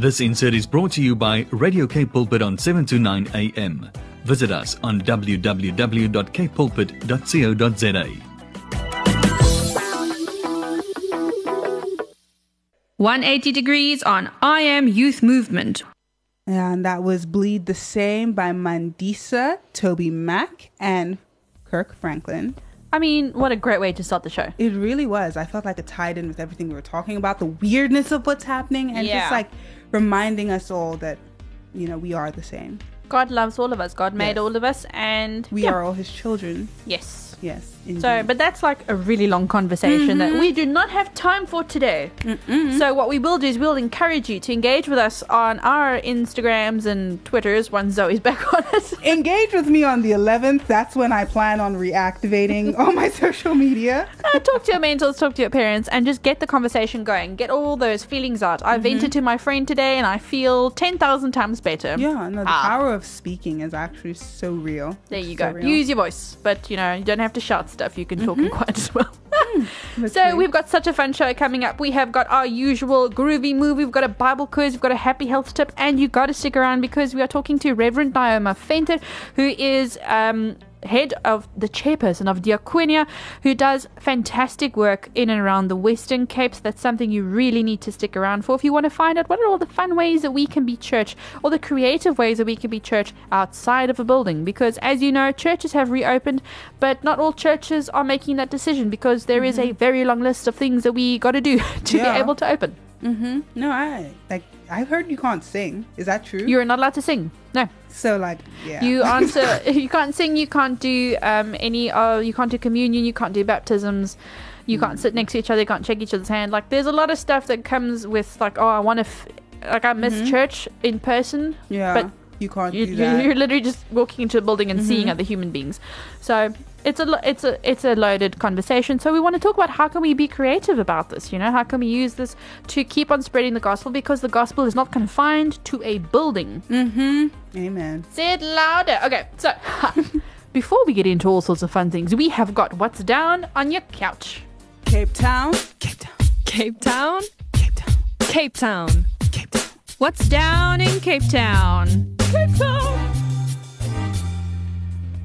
This insert is brought to you by Radio Cape Pulpit on 7 to 9 a.m. Visit us on www.kpulpit.co.za. 180 degrees on I Am Youth Movement. And that was Bleed the Same by Mandisa, TobyMac, and Kirk Franklin. I mean, what a great way to start the show. It really was. I felt like it tied in with everything we were talking about, the weirdness of what's happening, and Yeah. just like reminding us all that, you know, we are the same. God loves all of us. God made Yes. all of us, and We yeah. are all his children. Yes. Yes. Indeed. So, but that's like a really long conversation that we do not have time for today. So, what we will do is we'll encourage you to engage with us on our Instagrams and Twitters once Zoe's back on us. Engage with me on the 11th. That's when I plan on reactivating all my social media. Uh, talk to your mentors, talk to your parents, and just get the conversation going. Get all those feelings out. I vented to my friend today, and I feel ten thousand times better. Yeah, no, the Ah. power of speaking is actually so real. There you So go. real. Use your voice, but you know you don't have to shout stuff. You can talk in quiet as well. So me. we've got such a fun show coming up. We have got our usual groovy move. We've got a Bible quiz. We've got a happy health tip, and you got to stick around because we are talking to Reverend Dioma Venter, who is um, head of the chairperson of Diaconia, who does fantastic work in and around the Western Capes. That's something you really need to stick around for if you want to find out what are all the fun ways that we can be church, or the creative ways that we can be church outside of a building. Because as you know, churches have reopened, but not all churches are making that decision because there is a very long list of things that we got to do to Yeah. be able to open. Mm-hmm. No, I like. I've heard you can't sing. Is that true? You're not allowed to sing. No, so like, yeah. you answer. you can't sing. You can't do um, any. Uh, you can't do communion. You can't do baptisms. You can't sit next to each other. You can't shake each other's hand. Like there's a lot of stuff that comes with like, oh, I want to. F- like I miss church in person. yeah. but you can't You, do that. You're literally just walking into a building and seeing other human beings. So it's a it's a it's a loaded conversation. So we want to talk about how can we be creative about this. You know, how can we use this to keep on spreading the gospel because the gospel is not confined to a building. mm-hmm. Amen. Say it louder. Okay, so before we get into all sorts of fun things, we have got what's down on your couch. Cape Town. Cape Town. Cape Town? Cape Town. Cape Town. Cape Town. What's down in Cape Town? Cape Town!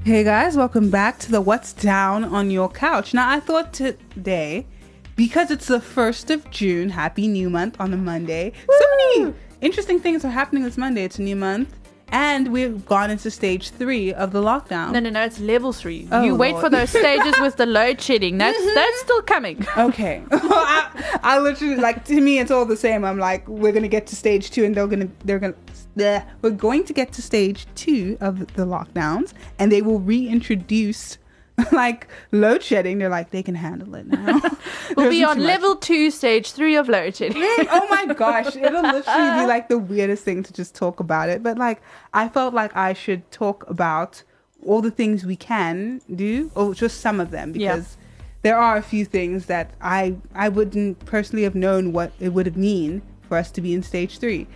Hey guys, welcome back to the What's Down on Your Couch. Now, I thought today, because it's the 1st of June, happy new month on a Monday. So many interesting things are happening this Monday. It's a new month, and we've gone into stage three of the lockdown. No, no, no, it's level three. Oh, you wait Lord. for those stages with the load shedding. That's mm-hmm. that's still coming. Okay. I, I literally like to me it's all the same. I'm like we're gonna get to stage two and they're gonna they're gonna bleh. we're going to get to stage two of the lockdowns and they will reintroduce like load shedding. They're like they can handle it now. We'll be on level two, stage three of load shedding. oh my gosh, it'll literally be like the weirdest thing to just talk about it. But like, I felt like I should talk about all the things we can do, or just some of them, Yeah. because there are a few things that I I wouldn't personally have known what it would have mean for us to be in stage three.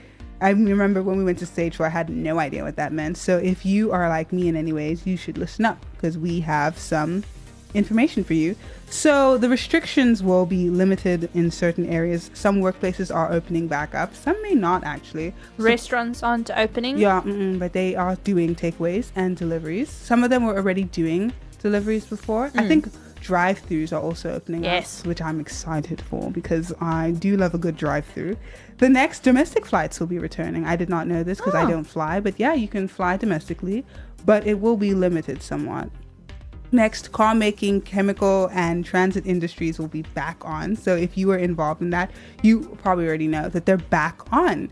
I remember when we went to stage four, I had no idea what that meant. So if you are like me in any ways, you should listen up because we have some information for you. So the restrictions will be limited in certain areas. Some workplaces are opening back up. Some may not actually. So- Restaurants aren't opening. yeah, but they are doing takeaways and deliveries. Some of them were already doing deliveries before. I hmm. think drive-throughs are also opening Yes. up, which I'm excited for because I do love a good drive-through. The next domestic flights will be returning. I did not know this because I Oh. don't fly, but yeah, you can fly domestically, but it will be limited somewhat. Next, car making, chemical, and transit industries will be back on. So, if you were involved in that, you probably already know that they're back on.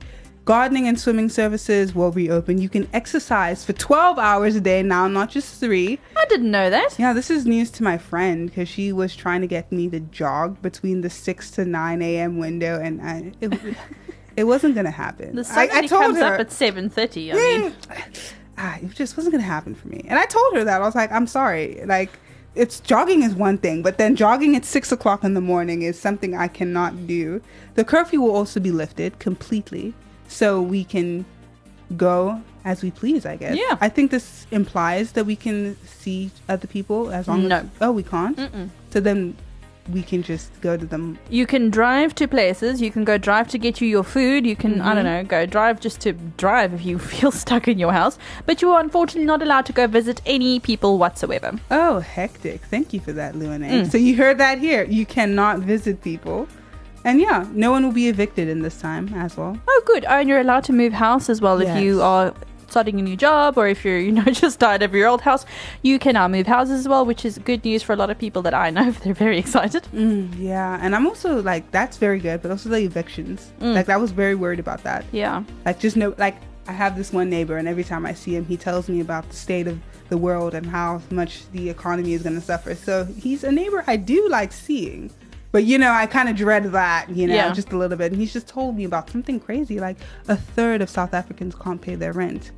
Gardening and swimming services will reopen. You can exercise for 12 hours a day now, not just three. I didn't know that. Yeah, this is news to my friend because she was trying to get me to jog between the 6 to 9 a.m. window, and I, it, it wasn't going to happen. The sun I, I told comes her, up at seven thirty. I mean, ah, it just wasn't gonna happen for me. And I told her that I was like, I'm sorry. Like, it's jogging is one thing, but then jogging at six o'clock in the morning is something I cannot do. The curfew will also be lifted completely, so we can go as we please. I guess. Yeah. I think this implies that we can see other people as long No. as oh we can't. Mm-mm. So then, we can just go to them. You can drive to places. You can go drive to get you your food. You can, I don't know, go drive just to drive if you feel stuck in your house. But you are unfortunately not allowed to go visit any people whatsoever. Oh, hectic! Thank you for that, Luane. Mm. So you heard that here. You cannot visit people, and yeah, no one will be evicted in this time as well. Oh, good. Oh, and you're allowed to move house as well if you are starting a new job or if you're, you know, just tired of your old house. You can now move houses as well, which is good news for a lot of people that I know. They're very excited. Mm, yeah, and I'm also like that's very good, but also the evictions. Mm. Like I was very worried about that. Yeah. Like just know, like I have this one neighbor, and every time I see him, he tells me about the state of the world and how much the economy is going to suffer. So he's a neighbor I do like seeing. But you know, I kind of dread that, you know, Yeah. just a little bit. And he's just told me about something crazy, like a third of South Africans can't pay their rent.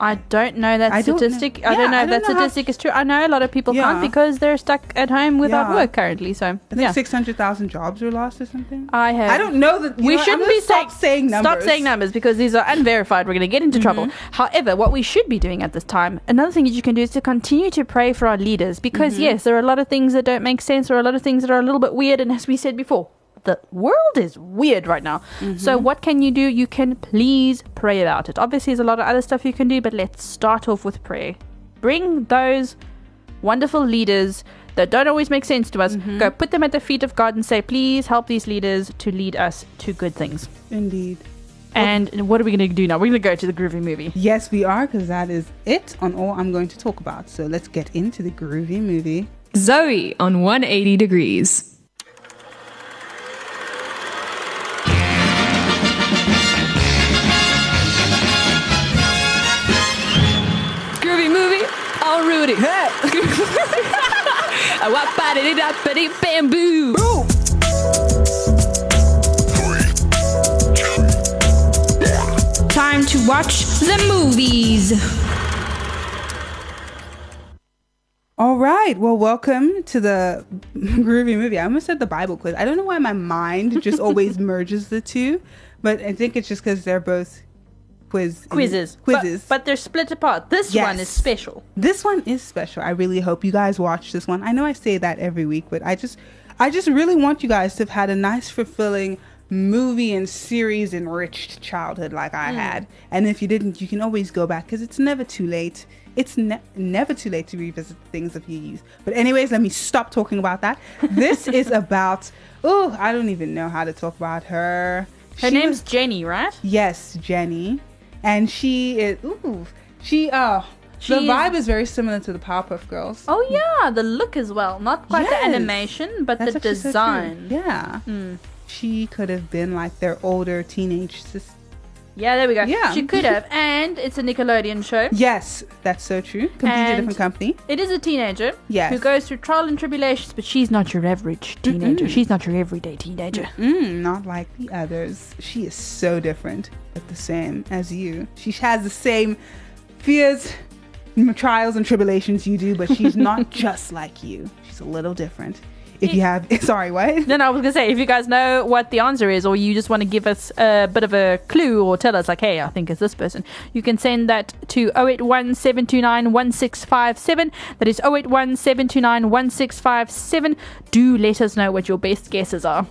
I don't know that I don't know- statistic. I don't know I if that know statistic is true. I know a lot of people can't because they're stuck at home without Yeah. work currently. So I think yeah, six hundred thousand jobs were lost or something. I have. I don't know that we know, shouldn't be stop saying, saying numbers. Mm-hmm. Stop saying numbers because these are unverified. We're going to get into trouble. However, what we should be doing at this time, another thing that you can do is to continue to pray for our leaders because Mm-hmm. yes, there are a lot of things that don't make sense or a lot of things that are a little bit weird. And as we said before. The world is weird right now. So, Mm-hmm. what can you do? You can please pray about it. Obviously, there's a lot of other stuff you can do, but let's start off with prayer. Bring those wonderful leaders that don't always make sense to us, Mm-hmm. go put them at the feet of God and say, please help these leaders to lead us to good things. Indeed. And what are we going to do now? We're going to go to the groovy movie. Yes, we are, because that is it on all I'm going to talk about. So let's get into the groovy movie. Zoe on 180 Degrees. Rudy. Hey. Wap ba da da bamboo. Time to watch the movies. All right. Well, welcome to the groovy movie. I almost said the Bible quiz. I don't know why my mind just always merges the two, but I think it's just because they're both quiz Quizzes. Quizzes. But, but they're split apart. This Yes. one is special. this one is special. I really hope you guys watch this one. I know I say that every week, but I just I just really want you guys to have had a nice fulfilling movie and series enriched childhood like I mm. had. And if you didn't, you can always go back cuz it's never too late. It's ne- never too late to revisit things of your youth. But anyways, let me stop talking about that. This is about oh, I don't even know how to talk about her. Her She name's was- Jenny, right? Yes, Jenny. And she is ooh, she uh She the vibe is very similar to the Powerpuff Girls. Oh, yeah. The look as well. Not quite the animation, but That's the actually so design. yeah. She could have been like their older teenage sister. Yeah, there we go. Yeah. She could have. And it's a Nickelodeon show. Yes, that's so true. Completely And- different company. It is a teenager Yes. who goes through trial and tribulations, but she's not your average teenager. She's not your everyday teenager. Mm, not like the others. She is so different, but the same as you. She has the same fears, trials, and tribulations you do, but she's not just like you. She's a little different. If you have, sorry, what? Then I was gonna say, if you guys know what the answer is, or you just want to give us a bit of a clue, or tell us like, hey, I think it's this person, you can send that to 081 729 1657. That is 081 729 1657. Do let us know what your best guesses are.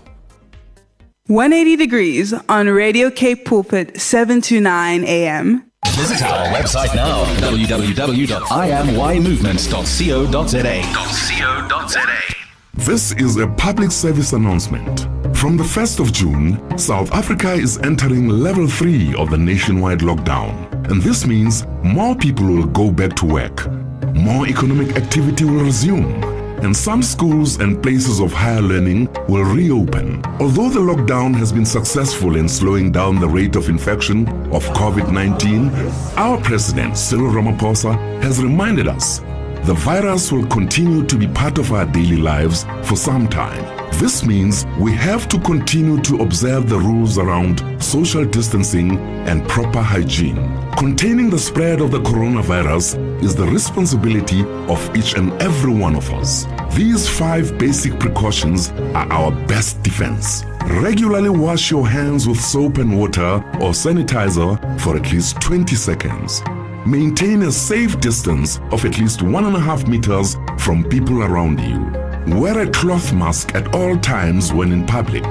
180 degrees on Radio Cape Pulpit 729 AM. Visit our website now www.imymovement.co.za. This is a public service announcement. From the 1st of June, South Africa is entering level 3 of the nationwide lockdown. And this means more people will go back to work, more economic activity will resume, and some schools and places of higher learning will reopen. Although the lockdown has been successful in slowing down the rate of infection of COVID 19, our president, Cyril Ramaphosa, has reminded us the virus will continue to be part of our daily lives for some time. This means we have to continue to observe the rules around social distancing and proper hygiene. Containing the spread of the coronavirus is the responsibility of each and every one of us. These five basic precautions are our best defense. Regularly wash your hands with soap and water or sanitizer for at least 20 seconds. Maintain a safe distance of at least one and a half meters from people around you. Wear a cloth mask at all times when in public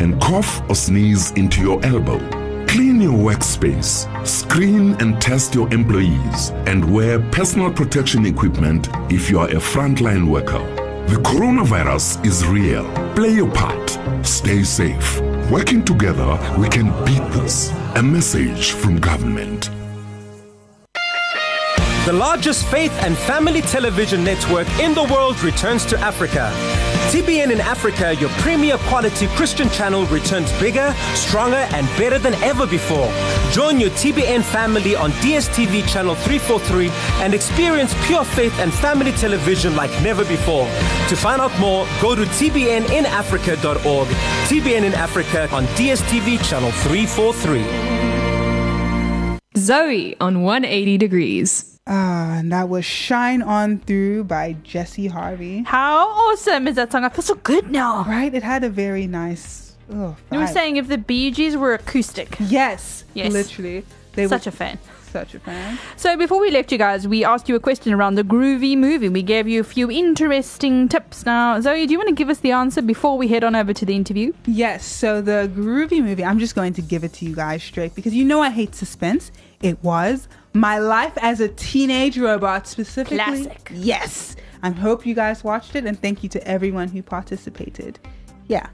and cough or sneeze into your elbow. Clean your workspace, screen and test your employees, and wear personal protection equipment if you are a frontline worker. The coronavirus is real. Play your part. Stay safe. Working together, we can beat this. A message from government. The largest faith and family television network in the world returns to Africa. TBN in Africa, your premier quality Christian channel, returns bigger, stronger, and better than ever before. Join your TBN family on DSTV channel 343 and experience pure faith and family television like never before. To find out more, go to tbninafrica.org. TBN in Africa on DSTV channel 343. Zoe on 180 Degrees. Ah, and that was Shine On Through by Jesse Harvey. How awesome is that song? I feel so good now. Right? It had a very nice. Oh, You were saying if the Bee Gees were acoustic. Yes. Yes. Literally. They Such were a fan. such a fan. So before we left you guys, we asked you a question around the groovy movie. We gave you a few interesting tips. Now, Zoe, do you want to give us the answer before we head on over to the interview? Yes, so the groovy movie, I'm just going to give it to you guys straight because you know I hate suspense. It was My Life as a Teenage Robot, specifically. Classic. Yes. I hope you guys watched it and thank you to everyone who participated. Yeah.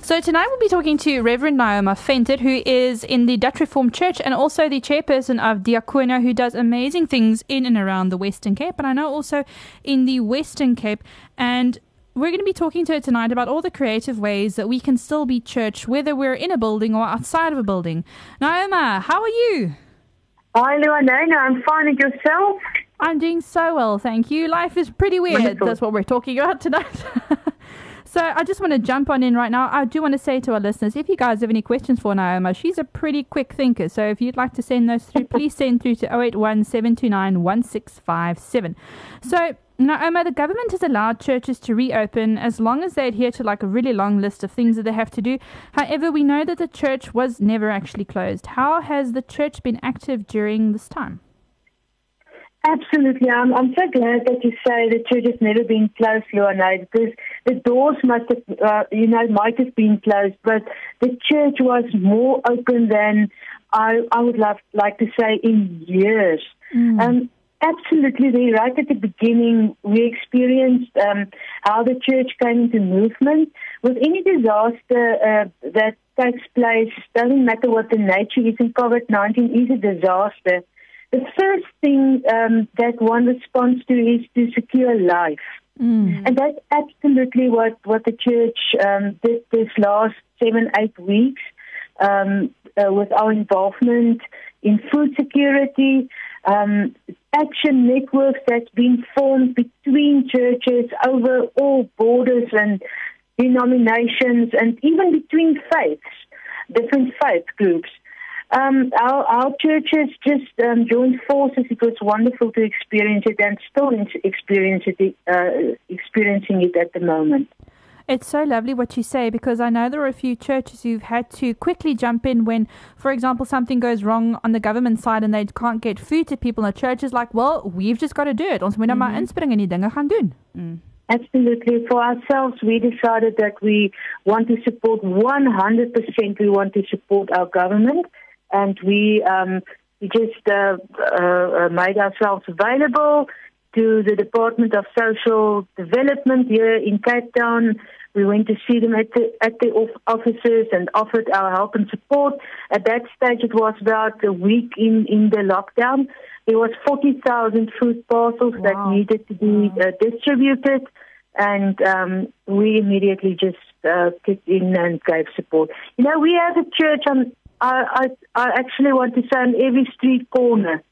So tonight we'll be talking to Reverend Naoma Venter, who is in the Dutch Reformed Church and also the chairperson of Diaconia, who does amazing things in and around the Western Cape, and I know also in the Western Cape. And we're going to be talking to her tonight about all the creative ways that we can still be church, whether we're in a building or outside of a building. Naoma, how are you? Hi, Luanona. I'm fine. And yourself? I'm doing so well, thank you. Life is pretty weird. Wonderful. That's what we're talking about tonight. so I just want to jump on in right now. I do want to say to our listeners, if you guys have any questions for Naoma, she's a pretty quick thinker. So if you'd like to send those through, please send through to 081 1657. So Naoma, the government has allowed churches to reopen as long as they adhere to like a really long list of things that they have to do. However, we know that the church was never actually closed. How has the church been active during this time? Absolutely. I'm, I'm so glad that you say the church has never been closed, Luana, because the doors must have, uh, you know, might have been closed, but the church was more open than I, I would love, like to say in years. Um, absolutely, right at the beginning, we experienced um, how the church came into movement. With any disaster uh, that takes place, doesn't matter what the nature is, and COVID 19 is a disaster. The first thing um, that one responds to is to secure life. And that's absolutely what, what the church um, did this last seven, eight weeks um, uh, with our involvement in food security, um, action networks that's been formed between churches over all borders and denominations and even between faiths, different faith groups. Um, our, our churches just um, joined forces. It was wonderful to experience it and still experience it, uh, experiencing it at the moment. It's so lovely what you say because I know there are a few churches who've had to quickly jump in when, for example, something goes wrong on the government side and they can't get food to people. And the church is like, well, we've just got to do it. Ons moet nou maar inspring en die dinge gaan doen. Absolutely. For ourselves, we decided that we want to support 100%. We want to support our government, and we um, we just uh, uh, uh, made ourselves available to the Department of Social Development here in Cape Town. We went to see them at the at the offices and offered our help and support. At that stage, it was about a week in in the lockdown. There was 40,000 food parcels that needed to be uh, distributed, and um, we immediately just uh, kicked in and gave support. You know, we have a church on. I, I, I actually want to say on every street corner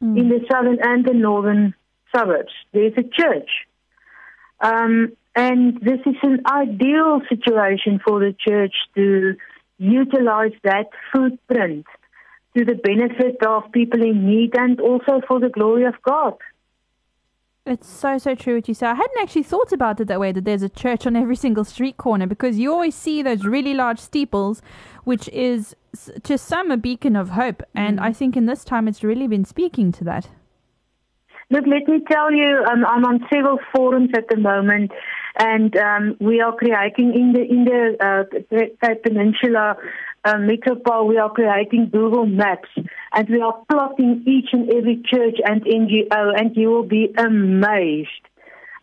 in the southern and the northern suburbs. There's a church. Um, and this is an ideal situation for the church to utilize that footprint to the benefit of people in need and also for the glory of God. It's so, so true what you say. I hadn't actually thought about it that way that there's a church on every single street corner because you always see those really large steeples, which is to some a beacon of hope. And I think in this time it's really been speaking to that. Look, let me tell you, um, I'm on several forums at the moment, and um, we are creating in the in the uh, Peninsula uh, metropole. We are creating Google Maps, and we are plotting each and every church and NGO, and you will be amazed.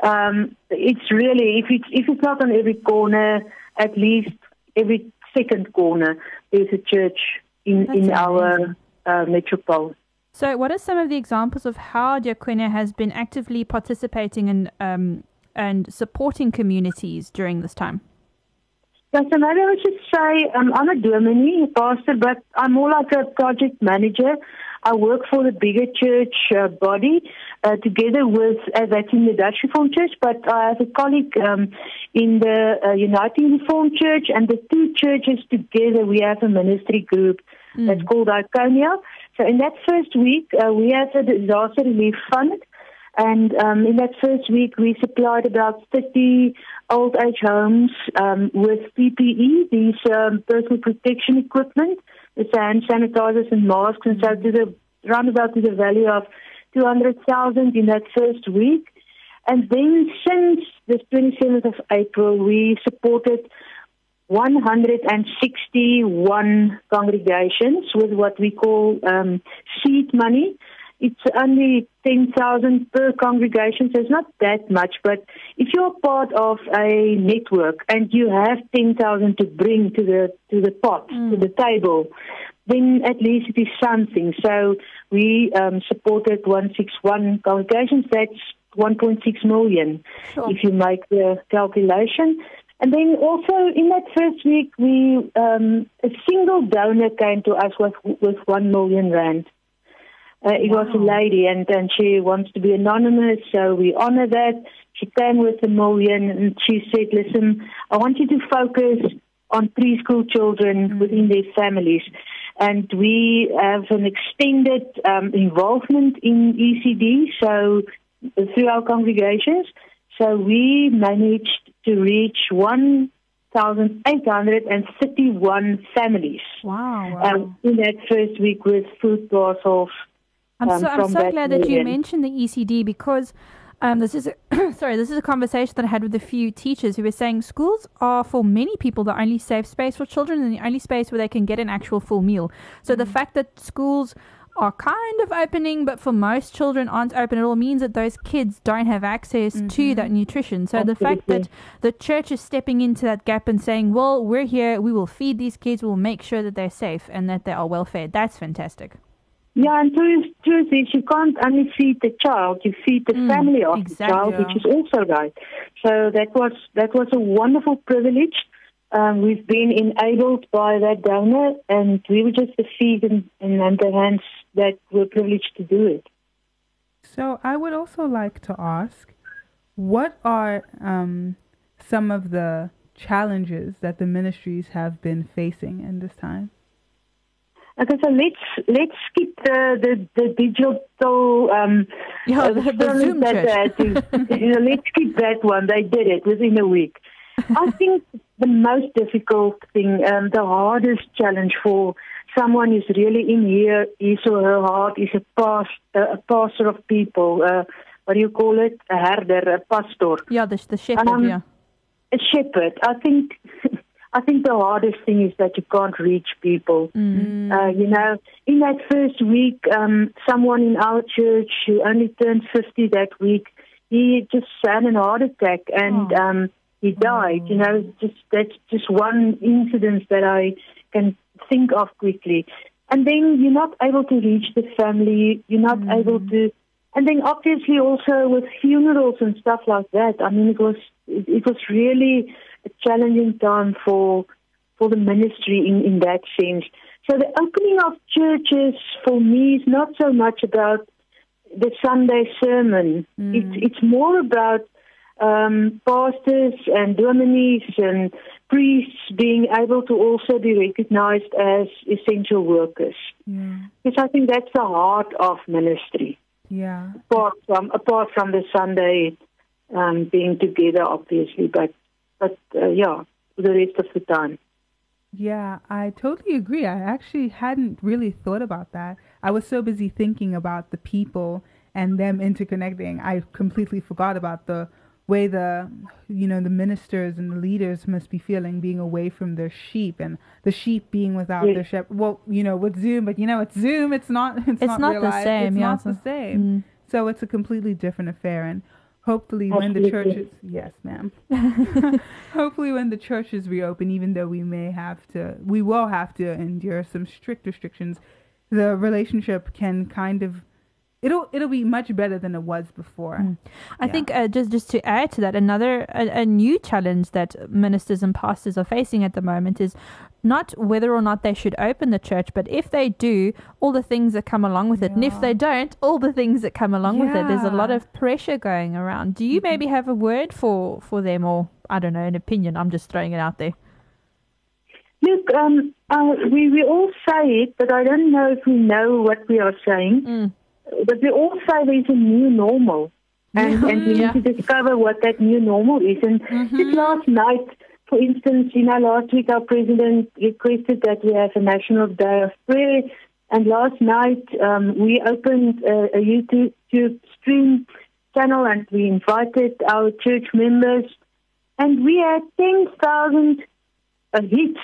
Um, it's really if it's if it's not on every corner, at least every second corner, there's a church in That's in our uh, metropole. So, what are some of the examples of how Diaconia has been actively participating in um, and supporting communities during this time? Yeah, so maybe I should say um, I'm a dominee, pastor, but I'm more like a project manager. I work for the bigger church uh, body uh, together with, uh, that's in the Dutch Reformed Church, but I have a colleague um, in the uh, Uniting Reformed Church, and the two churches together, we have a ministry group that's called Diaconia. So in that first week, uh, we have a disaster relief fund. And um, in that first week, we supplied about 30 old age homes um, with PPE, these um, personal protection equipment, the hand sanitizers and masks, and so to the roundabout to the value of 200,000 in that first week. And then since the 27th of April, we supported 161 congregations with what we call um, seed money. It's only 10,000 per congregation, so it's not that much. But if you're part of a network and you have 10,000 to bring to the, to the pot, to the table, then at least it is something. So we um, supported 161 congregations. That's 1.6 million if you make the calculation. And then also in that first week, we um, a single donor came to us with with one million rand. Uh, it was a lady, and and she wants to be anonymous, so we honor that. She came with a million, and she said, "Listen, I want you to focus on preschool children within their families." And we have an extended um, involvement in ECD, so through our congregations. So we managed to reach 1,831 families Wow. um, in that first week with food parcels. I'm um, so I'm so that glad that you mentioned the ECD because um, this is a, sorry this is a conversation that I had with a few teachers who were saying schools are for many people the only safe space for children and the only space where they can get an actual full meal. So Mm-hmm. the fact that schools are kind of opening, but for most children aren't open at all, means that those kids don't have access Mm-hmm. to that nutrition. So the fact that the church is stepping into that gap and saying, "Well, we're here. We will feed these kids. We'll make sure that they're safe and that they are well fed." That's fantastic. Yeah, and truth, truth is you can't only feed the child, you feed the family of exactly, the child, which is also right. So that was that was a wonderful privilege. Um, we've been enabled by that donor, and we were just the feet and, and, and the hands that were privileged to do it. So I would also like to ask, what are um, some of the challenges that the ministries have been facing in this time? Okay, so let's let's skip the the, the digital um, Yeah, uh, the- the Zoom that to- you know, let's skip that one. They did it within a week. I think the most difficult thing, um, the hardest challenge for someone who's really in here, his or her heart is a past, uh, a pastor of people. Uh, what do you call it? A herder, a pastor. Yeah, the the shepherd. Um, yeah. a shepherd. I think I think the hardest thing is that you can't reach people. Uh, you know, in that first week, um, someone in our church who only turned fifty that week, he just had an heart attack and um, he died. You know, just that's just one incident that I can think of quickly. And then you're not able to reach the family. You're not able to. And then obviously also with funerals and stuff like that. I mean, it was it, it was really a challenging time for for the ministry in in that sense. So the opening of churches for me is not so much about the Sunday sermon. It's it's more about um, pastors and dominies and priests being able to also be recognized as essential workers. Yeah. Because I think that's the heart of ministry Yeah. apart from apart from the Sunday um, being together, obviously, but but uh, yeah, the rest of the time. Yeah, I totally agree. I actually hadn't really thought about that. I was so busy thinking about the people and them interconnecting. I completely forgot about the way the you know the ministers and the leaders must be feeling being away from their sheep and the sheep being without Yes. their shepherd. Well, you know, with Zoom, but you know, it's Zoom. It's not. It's, It's not, not the same, It's yeah, not the same. Mm. So it's a completely different affair, and hopefully, when the churches, yes, ma'am. hopefully, when the churches reopen, even though we may have to, we will have to endure some strict restrictions. The relationship can kind of, it'll it'll be much better than it was before. I Yeah. think uh, just just to add to that, another a, a new challenge that ministers and pastors are facing at the moment is not whether or not they should open the church, but if they do, all the things that come along with it, and if they don't, all the things that come along with it. There's a lot of pressure going around. Do you maybe have a word for for them, or I don't know, an opinion? I'm just throwing it out there. Look, um, uh, we, we all say it, but I don't know if we know what we are saying. Mm. But we all say there's a new normal. And, and we Yeah. need to discover what that new normal is. And just last night, for instance, you know, last week our president requested that we have a national day of prayer. And last night um, we opened a, a YouTube stream channel and we invited our church members. And we had 10,000 uh, hits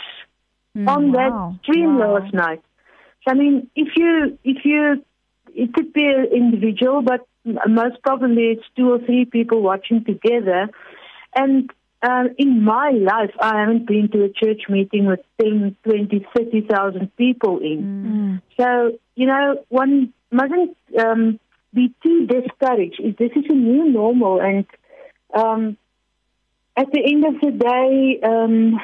on wow. that stream Wow. last night. So I mean, if you if you it could be an individual, but most probably it's two or three people watching together. And uh, in my life, I haven't been to a church meeting with 10, 20, 30,000 people in. So, you know, one mustn't um, be too discouraged. This is a new normal. And um, at the end of the day, um,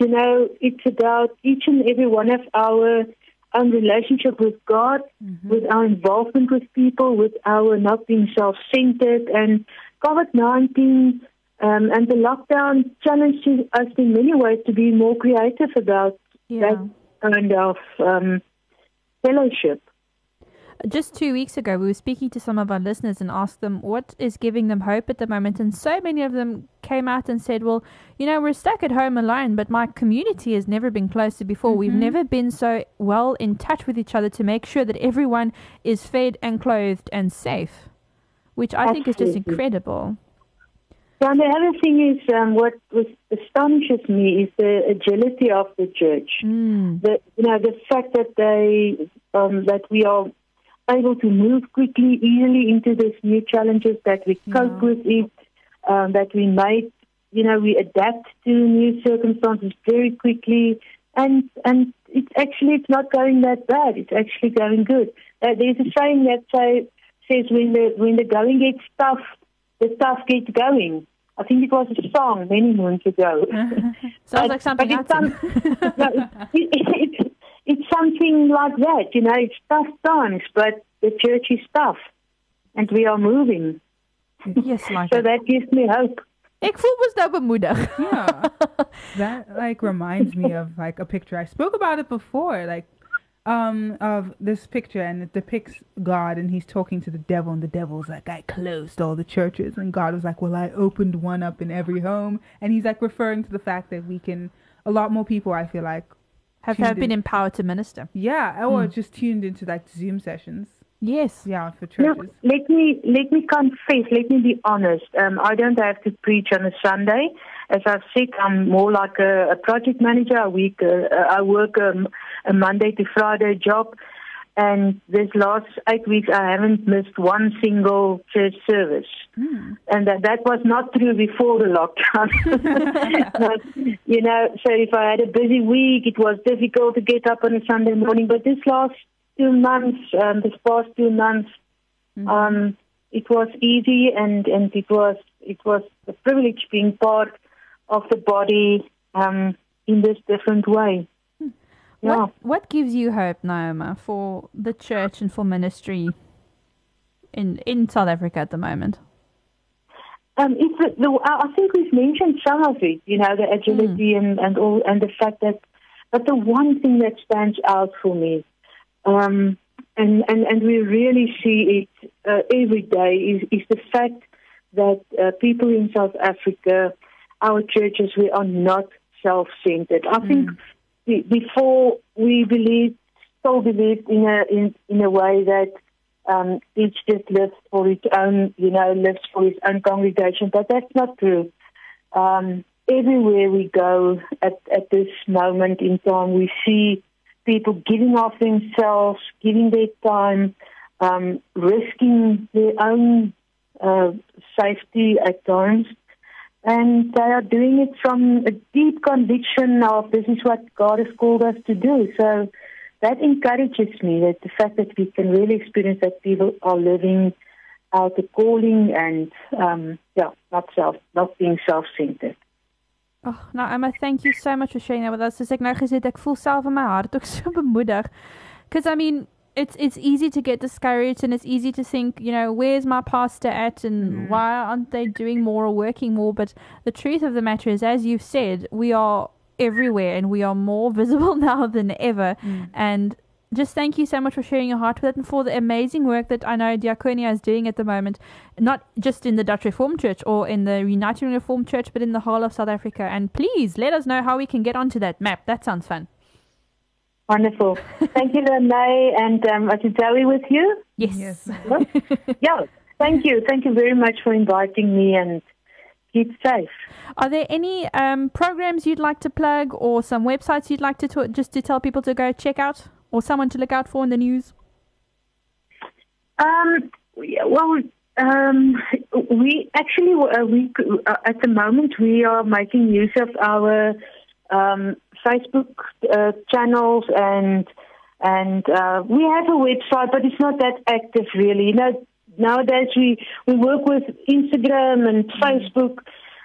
you know, it's about each and every one of our own relationship with God, with our involvement with people, with our not being self-centered, and COVID-19 um, and the lockdown challenges us in many ways to be more creative about Yeah. that kind of um, fellowship. Just two weeks ago, we were speaking to some of our listeners and asked them what is giving them hope at the moment. And so many of them came out and said, Well, you know, we're stuck at home alone, but my community has never been closer before. We've never been so well in touch with each other to make sure that everyone is fed and clothed and safe, which I think is just incredible. Yeah, and the other thing is um, what was, astonishes me is the agility of the church. Mm. The you know the fact that they um, that we are able to move quickly, easily into these new challenges, that we cope with it, um, that we make you know we adapt to new circumstances very quickly, and and it's actually it's not going that bad. It's actually going good. Uh, there's a saying that say, says when the when the going gets tough, the tough gets going. I think it was a song many moons ago. Sounds like something but I'd it's, some, no, it, it, it's something like that, you know. It's tough times, but the church is tough, and we are moving. Yes, like So it. that gives me hope. Ek voel mos nou bemoedig. Yeah. that like reminds me of like a picture I spoke about it before, like um of this picture and it depicts God and he's talking to the devil and the devil's like I closed all the churches and God was like, Well I opened one up in every home and he's like referring to the fact that we can a lot more people I feel like Have, tuned have been in- empowered to minister. yeah, or just tuned into like Zoom sessions. Yes. Yeah, for Look, churches. let me let me confess. Let me be honest. Um, I don't have to preach on a Sunday. As I've said, I'm more like a, a project manager. A week, uh, I work um, a Monday to Friday job, and this last eight weeks I haven't missed one single church service. And that, that was not true before the lockdown. But, you know, so if I had a busy week, it was difficult to get up on a Sunday morning. But this last two months, um, this past two months, um, it was easy and, and it was it was a privilege being part of the body um, in this different way. Yeah. What what gives you hope, Naoma, for the church and for ministry in in South Africa at the moment? Um, it's the, the, I think we've mentioned some of it, you know, the agility and, and all, and the fact that, but the one thing that stands out for me, um, and, and, and we really see it uh, every day, is, is the fact that uh, people in South Africa, our churches, we are not self-centered. I think be- before we believed, still believed in a in, in a way that um, each just lives for its own, you know, lives for its own congregation. But that's not true. Um, everywhere we go at, at this moment in time, we see people giving of themselves, giving their time, um, risking their own uh, safety at times. And they are doing it from a deep conviction of this is what God has called us to do. So that encourages me that the fact that we can really experience that people are living out the calling and um, yeah, not self, not being self-centered. Oh, nou Emma, thank you so much for sharing that with us. Soos ek nou gesê het, ek voel self in my hart ook so bemoedig. Cuz I mean, it's it's easy to get discouraged and it's easy to think, you know, where's my pastor at and mm. why aren't they doing more or working more? But the truth of the matter is as you've said, we are everywhere and we are more visible now than ever. Mm. And just thank you so much for sharing your heart with it and for the amazing work that I know Diaconia is doing at the moment, not just in the Dutch Reformed Church or in the United Reformed Church, but in the whole of South Africa. And please let us know how we can get onto that map. That sounds fun. Wonderful. Thank you, Renee, and um, I can Zoe with you. Yes. yes. yeah, thank you. Thank you very much for inviting me and keep safe. Are there any um, programs you'd like to plug or some websites you'd like to talk, just to tell people to go check out or someone to look out for in the news? Um, yeah, well, um, we actually uh, we uh, at the moment we are making use of our um, Facebook uh, channels and and uh, we have a website, but it's not that active really. You know, nowadays we we work with Instagram and Facebook.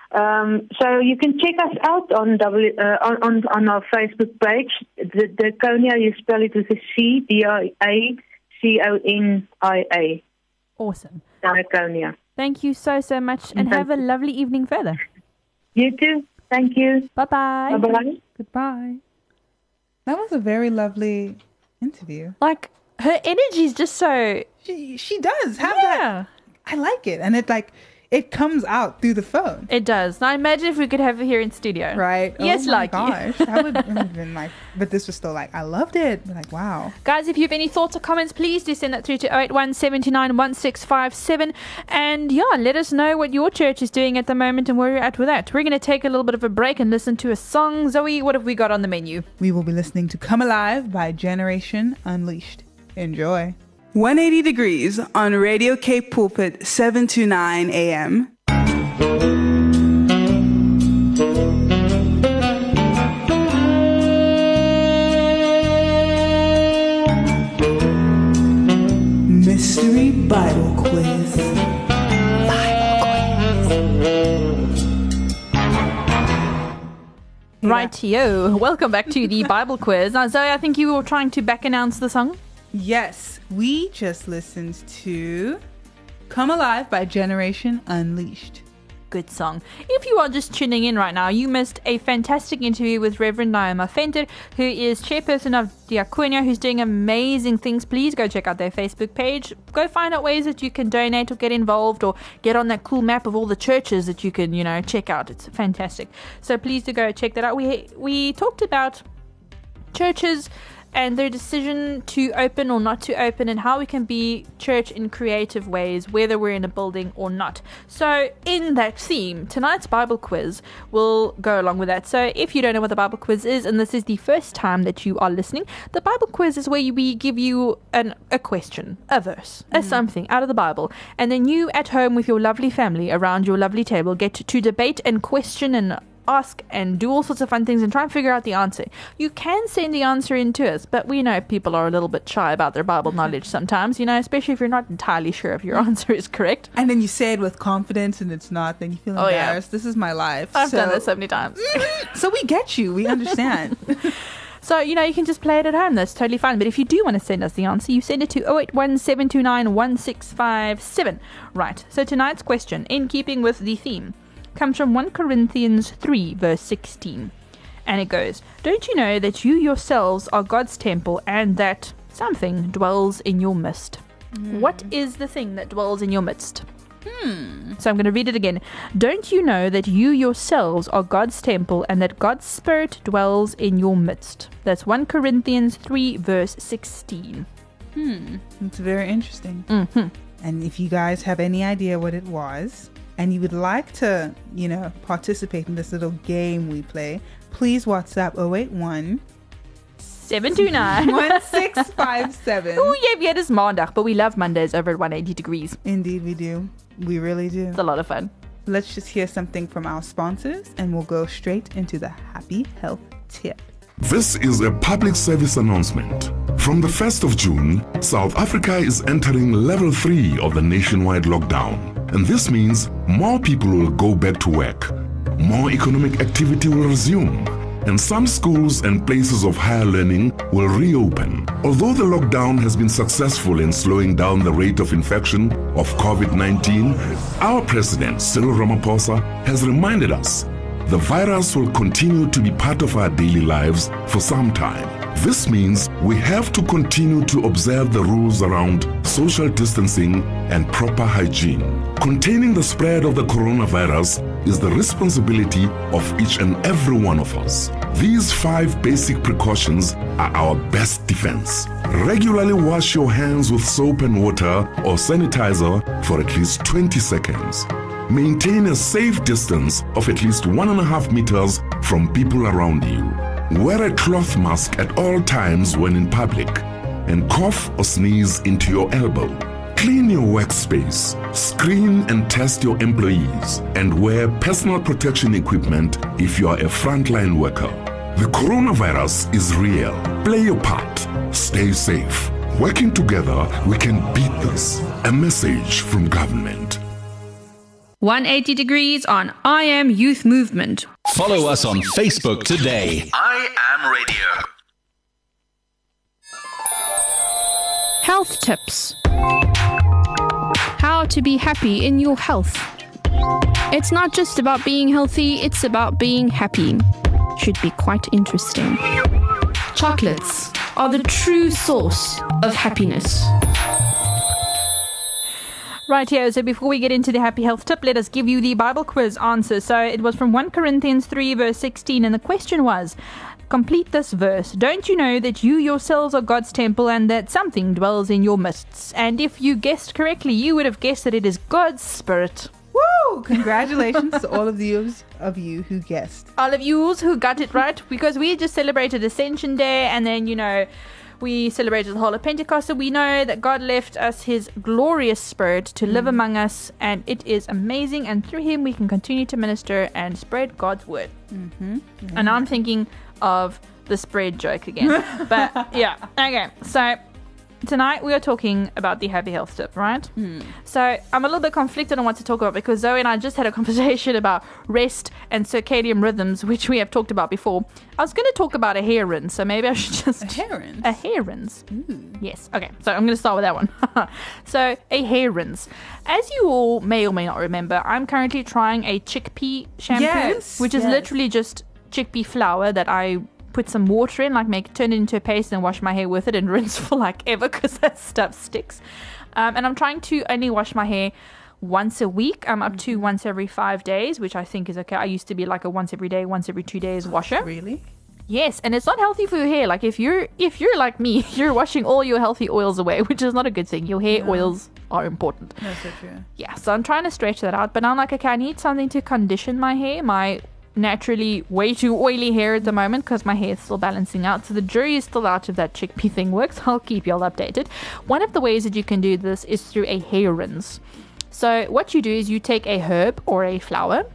Um, so you can check us out on w, uh, on, on our Facebook page. The, the Konia, you spell it with a C, D I A C O N I A. Awesome. Diaconia. Thank you so, so much and Thank have a lovely evening further. You too. Thank you. Bye bye. Bye bye. Goodbye. That was a very lovely interview. Like, her energy is just so. She she does have that. I like it, and it like it comes out through the phone. It does. Now imagine if we could have it here in studio. Right? Oh yes, oh my like gosh, that would have been like. But this was still like I loved it. Like wow. Guys, if you have any thoughts or comments, please do send that through to 081 79 1657. And yeah, let us know what your church is doing at the moment and where you're at with that. We're going to take a little bit of a break and listen to a song. Zoe, what have we got on the menu? We will be listening to Come Alive by Generation Unleashed. Enjoy. 180 degrees on Radio Cape Pulpit 7 to 9 a.m. Mystery Bible Quiz. Rightio. Welcome back to the Bible quiz. Now, Zoe, I think you were trying to back announce the song. Yes, we just listened to Come Alive by Generation Unleashed. Good song. If you are just tuning in right now, you missed a fantastic interview with Reverend Naima Venter, who is chairperson of Diaconia, who's doing amazing things. Please go check out their Facebook page. Go find out ways that you can donate or get involved or get on that cool map of all the churches that you can, you know, check out. It's fantastic. So please do go check that out. We we talked about churches and their decision to open or not to open and how we can be church in creative ways whether we're in a building or not. So in that theme tonight's bible quiz will go along with that. So if you don't know what the bible quiz is and this is the first time that you are listening the bible quiz is where we give you an, a question a verse a mm-hmm. something out of the bible. And then you at home with your lovely family around your lovely table get to, to debate and question and ask and do all sorts of fun things and try and figure out the answer. You can send the answer in to us, but we know people are a little bit shy about their Bible mm-hmm. knowledge sometimes, you know, especially if you're not entirely sure if your mm-hmm. answer is correct. And then you say it with confidence and it's not, then you feel Oh, yeah. embarrassed. This is my life. I've so, done this so many times. Mm-hmm. So we get you. We understand. So, you know, you can just play it at home. That's totally fine. But if you do want to send us the answer, you send it to 081 729 1657. Right. So tonight's question, in keeping with the theme, comes from 1 Corinthians 3, verse 16. And it goes, Don't you know that you yourselves are God's temple and that something dwells in your midst? What is the thing that dwells in your midst? So I'm going to read it again. Don't you know that you yourselves are God's temple and that God's Spirit dwells in your midst? That's 1 Corinthians 3, verse 16. Hmm. It's very interesting. Mm-hmm. And if you guys have any idea what it was, and you would like to, you know, participate in this little game we play, please WhatsApp 081 729. 1657. Oh, yeah, yeah, it is Monday, but we love Mondays over at 180 degrees. Indeed, we do. We really do. It's a lot of fun. Let's just hear something from our sponsors, and we'll go straight into the happy health tip. This is a public service announcement. From the 1st of June, South Africa is entering level 3 of the nationwide lockdown. And this means more people will go back to work, more economic activity will resume, and some schools and places of higher learning will reopen. Although the lockdown has been successful in slowing down the rate of infection of COVID 19, our president, Cyril Ramaphosa, has reminded us the virus will continue to be part of our daily lives for some time. This means we have to continue to observe the rules around social distancing and proper hygiene. Containing the spread of the coronavirus is the responsibility of each and every one of us. These five basic precautions are our best defense. Regularly wash your hands with soap and water or sanitizer for at least 20 seconds. Maintain a safe distance of at least one and a half meters from people around you. Wear a cloth mask at all times when in public and cough or sneeze into your elbow. Clean your workspace, screen and test your employees, and wear personal protection equipment if you are a frontline worker. The coronavirus is real. Play your part. Stay safe. Working together, we can beat this. A message from government. 180 degrees on I Am Youth Movement. Follow us on Facebook today. I am radio. Health tips. How to be happy in your health. It's not just about being healthy, it's about being happy. Should be quite interesting. Chocolates are the true source of happiness. Right here. So before we get into the happy health tip, let us give you the Bible quiz answer. So it was from 1 Corinthians 3, verse 16, and the question was Complete this verse. Don't you know that you yourselves are God's temple and that something dwells in your midst? And if you guessed correctly, you would have guessed that it is God's Spirit. Woo! Congratulations to all of you of you who guessed. All of yous who got it right, because we just celebrated Ascension Day and then, you know, we celebrated the whole of Pentecost, so we know that God left us His glorious Spirit to live among us, and it is amazing. And through Him, we can continue to minister and spread God's word. Mm-hmm. And I'm thinking of the spread joke again, but yeah, okay. So tonight we are talking about the happy health tip, right? Hmm. So I'm a little bit conflicted on what to talk about because Zoe and I just had a conversation about rest and circadian rhythms, which we have talked about before. I was going to talk about a hair rinse, so maybe I should just A hair rinse? A hair rinse. Yes. Okay. So I'm going to start with that one. so a hair rinse. As you all may or may not remember, I'm currently trying a chickpea shampoo, Yes, which is yes. literally just chickpea flour that I put some water in, like make turn it into a paste and wash my hair with it and rinse for like ever because that stuff sticks. Um, and I'm trying to only wash my hair once a week. I'm up to once every five days, which I think is okay. I used to be like a once every day, once every two days washer. Really? Yes, and it's not healthy for your hair. Like if you're if you're like me, you're washing all your healthy oils away, which is not a good thing. Your hair oils are important. That's so true. Yeah, so I'm trying to stretch that out, but I'm like, okay, I need something to condition my hair. My naturally way too oily hair at the moment because my hair is still balancing out. So the jury is still out if that chickpea thing works. I'll keep y'all updated. One of the ways that you can do this is through a hair rinse. So what you do is you take a herb or a flower,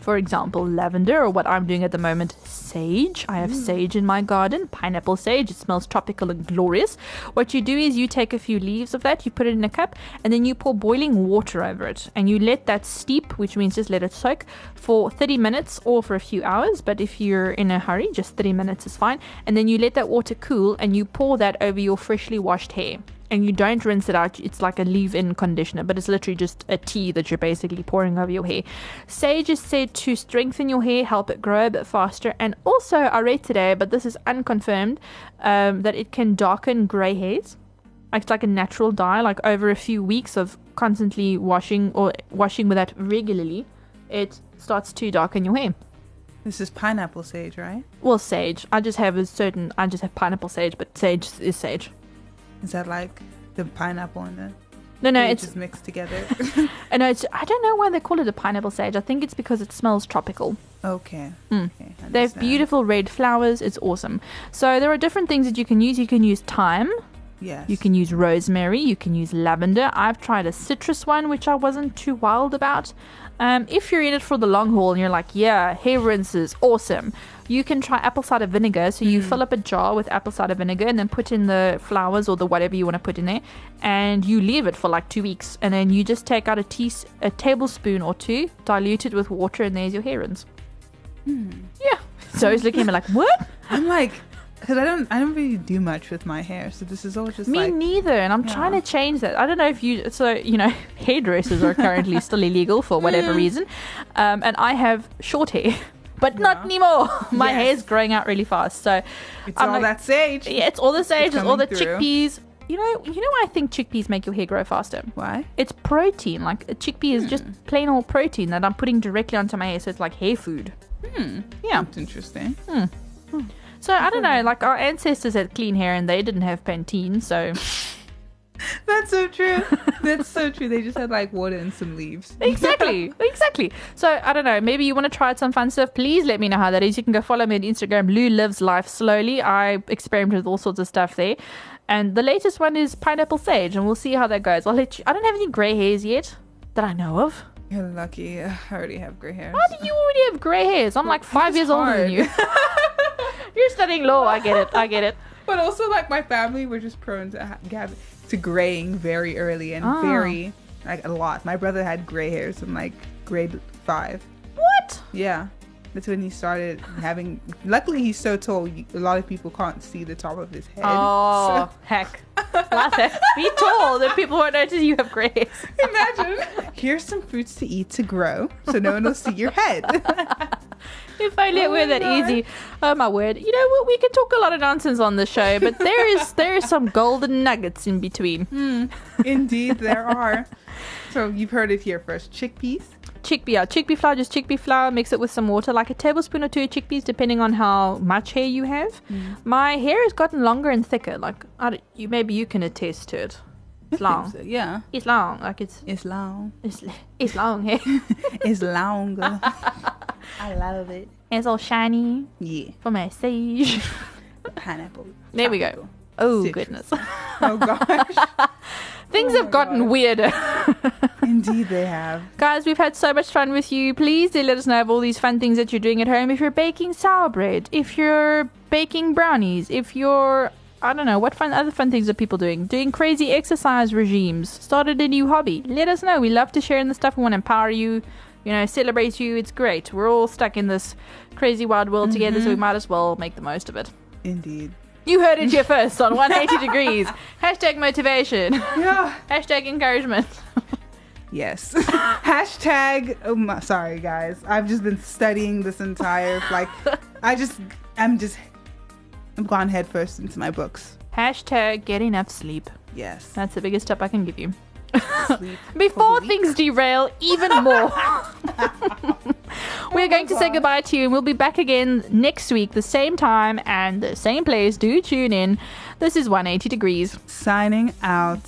for example, lavender, or what I'm doing at the moment, sage. I have mm. sage in my garden, pineapple sage. It smells tropical and glorious. What you do is you take a few leaves of that, you put it in a cup, and then you pour boiling water over it. And you let that steep, which means just let it soak, for 30 minutes or for a few hours. But if you're in a hurry, just 30 minutes is fine. And then you let that water cool and you pour that over your freshly washed hair and you don't rinse it out. It's like a leave-in conditioner, but it's literally just a tea that you're basically pouring over your hair. Sage is said to strengthen your hair, help it grow a bit faster, and also I read today, but this is unconfirmed, um, that it can darken grey hairs. It's like a natural dye. Like over a few weeks of constantly washing or washing with that regularly, it starts to darken your hair. This is pineapple sage, right? Well, sage. I just have a certain. I just have pineapple sage, but sage is sage. Is that like the pineapple and the No, no, it's just mixed together? no, it's I don't know why they call it a pineapple sage. I think it's because it smells tropical. okay. Mm. okay They have beautiful red flowers. It's awesome. So there are different things that you can use. You can use thyme. Yes. You can use rosemary. You can use lavender. I've tried a citrus one, which I wasn't too wild about. Um, if you're in it for the long haul and you're like, yeah, hair rinses, awesome, you can try apple cider vinegar. So you fill up a jar with apple cider vinegar and then put in the flowers or the whatever you want to put in there, and you leave it for like two weeks, and then you just take out a tea, a tablespoon or two, dilute it with water, and there's your hair rinse. Yeah. So he's looking at me like, what? I'm like, because I don't, I don't really do much with my hair, so this is all just Me like, neither, and I'm Yeah. trying to change that. I don't know if you, so you know, hairdressers are currently still illegal for whatever reason, um, and I have short hair, but not anymore. My Yes. hair's growing out really fast, so it's I'm all like- that sage. yeah, it's all the sage, it's all the through. chickpeas. You know, you know, why I think chickpeas make your hair grow faster. Why? It's protein. Like a chickpea is just plain old protein that I'm putting directly onto my hair, so it's like hair food. Hmm. Yeah. That's interesting. So I don't know. Hmm. Like our ancestors had clean hair and they didn't have Pantene, so That's so true. That's so true. They just had like water and some leaves. exactly exactly so i don't know maybe you want to try out some fun stuff please let me know how that is you can go follow me on instagram lou lives life slowly i experiment with all sorts of stuff there and the latest one is pineapple sage and we'll see how that goes i'll let you i don't have any gray hairs yet that i know of You're lucky. I already have gray hair. how do you already have gray hairs i'm like five it's years older than you you're studying law i get it i get it But also, like my family were just prone to ha- to graying very early and Ah. very like a lot. My brother had gray hairs from like grade five. what Yeah, that's when he started having. Luckily, he's so tall. you- A lot of people can't see the top of his head. oh heck Life hack. be tall then people won't notice you have So, imagine. Here's some fruits to eat to grow, so no one will see your head. If only it Oh were that oh God. easy. Oh my word! You know what? We can talk a lot of nonsense on the show, but there is there is some golden nuggets in between. Hmm. Indeed, there are. So you've heard it here first. Chickpeas. Chickpea, chickpea flour, just chickpea flour. Mix it with some water, like a tablespoon or two of chickpeas, depending on how much hair you have. Mm. My hair has gotten longer and thicker. Like I don't, you, maybe you can attest to it. It's long. So, yeah, It's long. Like it's it's long. it's it's long hair. It's longer. I love it. it's all shiny Yeah, for my sage. pineapple. There we go. Oh Citrus. goodness, Oh gosh. things Oh have gotten God. weirder. Indeed, they have. Guys, we've had so much fun with you. Please do let us know of all these fun things that you're doing at home. If you're baking sour bread, if you're baking brownies, if you're I don't know what fun other fun things are people doing. Doing crazy exercise regimes, started a new hobby. Let us know. We love to share in the stuff. We want to empower you, you know, celebrate you. It's great. We're all stuck in this crazy wild world together, so we mm-hmm. might as well make the most of it. Indeed. You heard it here first on 180 degrees. Hashtag motivation. Yeah. Hashtag encouragement. Yes. Hashtag. Oh my, sorry, guys. I've just been studying this entire like. I just. I'm just. I've gone headfirst into my books. Hashtag get enough sleep. Yes. That's the biggest tip I can give you. Sleep Before for the week. things derail even more, we're going to say goodbye to you and we'll be back again next week, the same time and the same place. Do tune in. This is 180 Degrees. Signing out.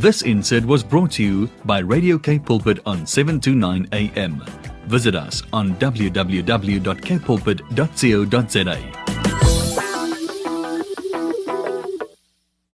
This insert was brought to you by Radio Cape Pulpit on 729 AM. Visit us on www.kpulpit.co.za.